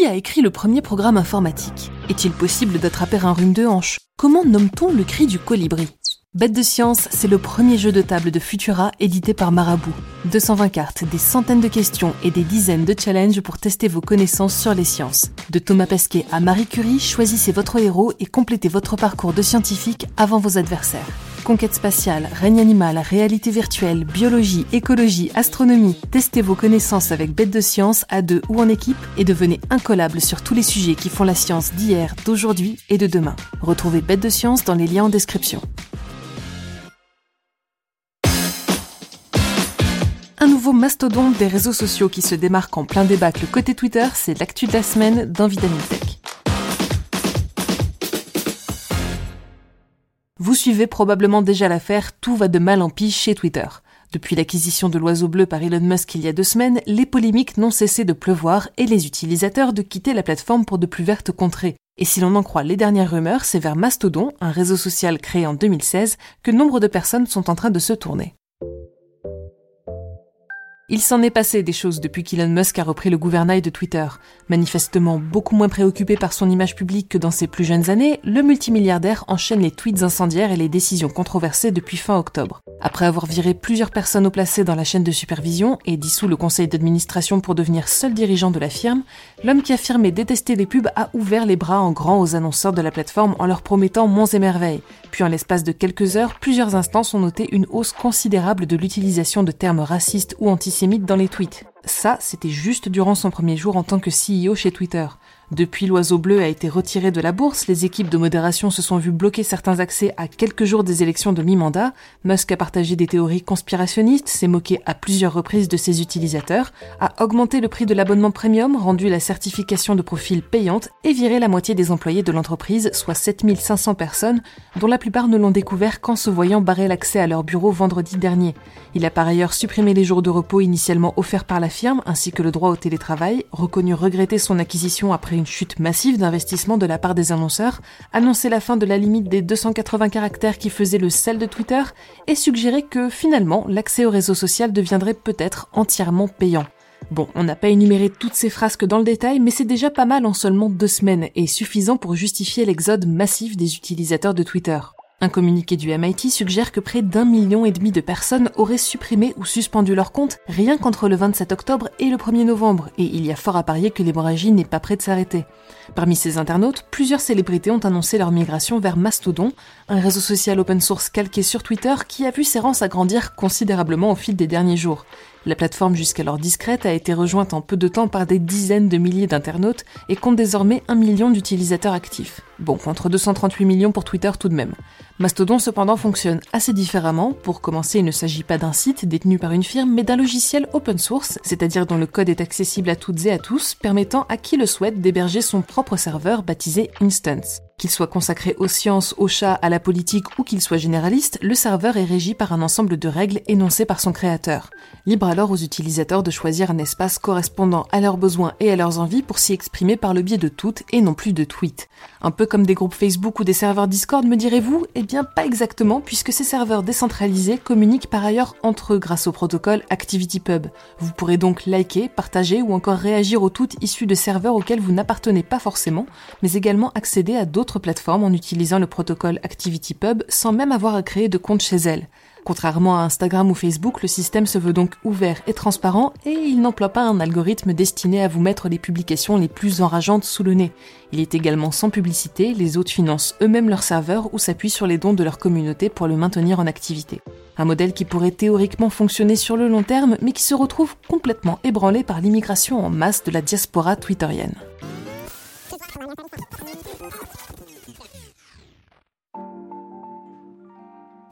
Qui a écrit le premier programme informatique? Est-il possible d'attraper un rhume de hanche? Comment nomme-t-on le cri du colibri? Bête de science, c'est le premier jeu de table de Futura édité par Marabout. 220 cartes, des centaines de questions et des dizaines de challenges pour tester vos connaissances sur les sciences. De Thomas Pesquet à Marie Curie, choisissez votre héros et complétez votre parcours de scientifique avant vos adversaires. Conquête spatiale, règne animal, réalité virtuelle, biologie, écologie, astronomie. Testez vos connaissances avec Bête de Science à deux ou en équipe et devenez incollable sur tous les sujets qui font la science d'hier, d'aujourd'hui et de demain. Retrouvez Bête de Science dans les liens en description. Un nouveau mastodonte des réseaux sociaux qui se démarque en plein débâcle côté Twitter, c'est l'actu de la semaine dans Tech. Vous suivez probablement déjà l'affaire Tout va de mal en pis chez Twitter. Depuis l'acquisition de l'oiseau bleu par Elon Musk il y a deux semaines, les polémiques n'ont cessé de pleuvoir et les utilisateurs de quitter la plateforme pour de plus vertes contrées. Et si l'on en croit les dernières rumeurs, c'est vers Mastodon, un réseau social créé en 2016, que nombre de personnes sont en train de se tourner. Il s'en est passé des choses depuis qu'Elon Musk a repris le gouvernail de Twitter. Manifestement beaucoup moins préoccupé par son image publique que dans ses plus jeunes années, le multimilliardaire enchaîne les tweets incendiaires et les décisions controversées depuis fin octobre. Après avoir viré plusieurs personnes au placé dans la chaîne de supervision et dissous le conseil d'administration pour devenir seul dirigeant de la firme, l'homme qui affirmait détester les pubs a ouvert les bras en grand aux annonceurs de la plateforme en leur promettant monts et merveilles. Puis en l'espace de quelques heures, plusieurs instances ont noté une hausse considérable de l'utilisation de termes racistes ou antisémites dans les tweets. Ça, c'était juste durant son premier jour en tant que CEO chez Twitter. Depuis l'oiseau bleu a été retiré de la bourse, les équipes de modération se sont vues bloquer certains accès à quelques jours des élections de mi-mandat, Musk a partagé des théories conspirationnistes, s'est moqué à plusieurs reprises de ses utilisateurs, a augmenté le prix de l'abonnement premium, rendu la certification de profil payante et viré la moitié des employés de l'entreprise, soit 7500 personnes, dont la plupart ne l'ont découvert qu'en se voyant barrer l'accès à leur bureau vendredi dernier. Il a par ailleurs supprimé les jours de repos initialement offerts par la firme, ainsi que le droit au télétravail, reconnu regretter son acquisition après une chute massive d'investissement de la part des annonceurs, annoncé la fin de la limite des 280 caractères qui faisait le sel de Twitter, et suggéré que finalement l'accès au réseau social deviendrait peut-être entièrement payant. Bon, on n'a pas énuméré toutes ces frasques dans le détail, mais c'est déjà pas mal en seulement deux semaines, et suffisant pour justifier l'exode massif des utilisateurs de Twitter. Un communiqué du MIT suggère que près d'un million et demi de personnes auraient supprimé ou suspendu leur compte rien qu'entre le 27 octobre et le 1er novembre, et il y a fort à parier que l'hémorragie n'est pas près de s'arrêter. Parmi ces internautes, plusieurs célébrités ont annoncé leur migration vers Mastodon, un réseau social open source calqué sur Twitter qui a vu ses rangs s'agrandir considérablement au fil des derniers jours. La plateforme jusqu'alors discrète a été rejointe en peu de temps par des dizaines de milliers d'internautes et compte désormais un million d'utilisateurs actifs. Bon, contre 238 millions pour Twitter tout de même. Mastodon cependant fonctionne assez différemment. Pour commencer, il ne s'agit pas d'un site détenu par une firme, mais d'un logiciel open source, c'est-à-dire dont le code est accessible à toutes et à tous, permettant à qui le souhaite d'héberger son propre serveur baptisé Instance. Qu'il soit consacré aux sciences, aux chats, à la politique ou qu'il soit généraliste, le serveur est régi par un ensemble de règles énoncées par son créateur. Libre alors aux utilisateurs de choisir un espace correspondant à leurs besoins et à leurs envies pour s'y exprimer par le biais de tweets et non plus de tweets. Un peu comme des groupes Facebook ou des serveurs Discord, me direz-vous? Eh bien, pas exactement, puisque ces serveurs décentralisés communiquent par ailleurs entre eux grâce au protocole ActivityPub. Vous pourrez donc liker, partager ou encore réagir aux tweets issus de serveurs auxquels vous n'appartenez pas forcément, mais également accéder à d'autres plateformes en utilisant le protocole ActivityPub sans même avoir à créer de compte chez elles. Contrairement à Instagram ou Facebook, le système se veut donc ouvert et transparent et il n'emploie pas un algorithme destiné à vous mettre les publications les plus enrageantes sous le nez. Il est également sans publicité, les autres financent eux-mêmes leur serveur ou s'appuient sur les dons de leur communauté pour le maintenir en activité. Un modèle qui pourrait théoriquement fonctionner sur le long terme mais qui se retrouve complètement ébranlé par l'immigration en masse de la diaspora twitterienne.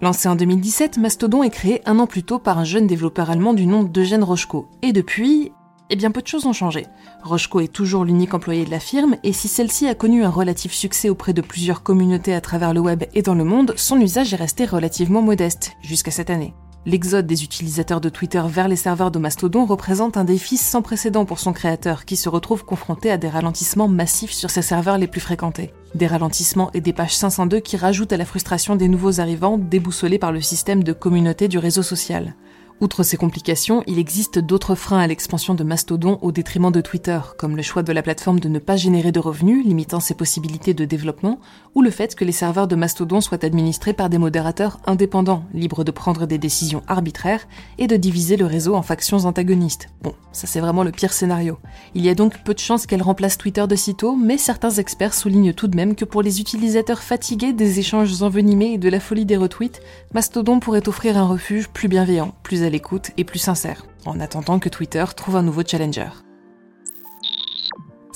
Lancé en 2017, Mastodon est créé un an plus tôt par un jeune développeur allemand du nom d'Eugène Rochko. Et depuis, eh bien peu de choses ont changé. Rochko est toujours l'unique employé de la firme, et si celle-ci a connu un relatif succès auprès de plusieurs communautés à travers le web et dans le monde, son usage est resté relativement modeste, jusqu'à cette année. L'exode des utilisateurs de Twitter vers les serveurs de Mastodon représente un défi sans précédent pour son créateur, qui se retrouve confronté à des ralentissements massifs sur ses serveurs les plus fréquentés. Des ralentissements et des pages 502 qui rajoutent à la frustration des nouveaux arrivants déboussolés par le système de communauté du réseau social. Outre ces complications, il existe d'autres freins à l'expansion de Mastodon au détriment de Twitter, comme le choix de la plateforme de ne pas générer de revenus, limitant ses possibilités de développement, ou le fait que les serveurs de Mastodon soient administrés par des modérateurs indépendants, libres de prendre des décisions arbitraires et de diviser le réseau en factions antagonistes. Bon, ça c'est vraiment le pire scénario. Il y a donc peu de chances qu'elle remplace Twitter de sitôt, mais certains experts soulignent tout de même que pour les utilisateurs fatigués des échanges envenimés et de la folie des retweets, Mastodon pourrait offrir un refuge plus bienveillant, plus l'écoute et plus sincère, en attendant que Twitter trouve un nouveau challenger.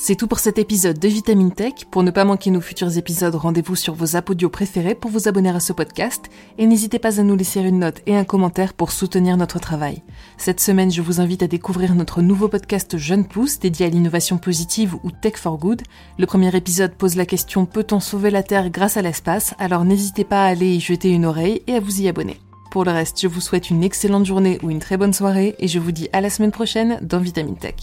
C'est tout pour cet épisode de Vitamine Tech. Pour ne pas manquer nos futurs épisodes, rendez-vous sur vos apodios préférés pour vous abonner à ce podcast et n'hésitez pas à nous laisser une note et un commentaire pour soutenir notre travail. Cette semaine, je vous invite à découvrir notre nouveau podcast Jeune Pousse dédié à l'innovation positive ou Tech for Good. Le premier épisode pose la question peut-on sauver la Terre grâce à l'espace? Alors n'hésitez pas à aller y jeter une oreille et à vous y abonner. Pour le reste, je vous souhaite une excellente journée ou une très bonne soirée et je vous dis à la semaine prochaine dans Vitamine Tech.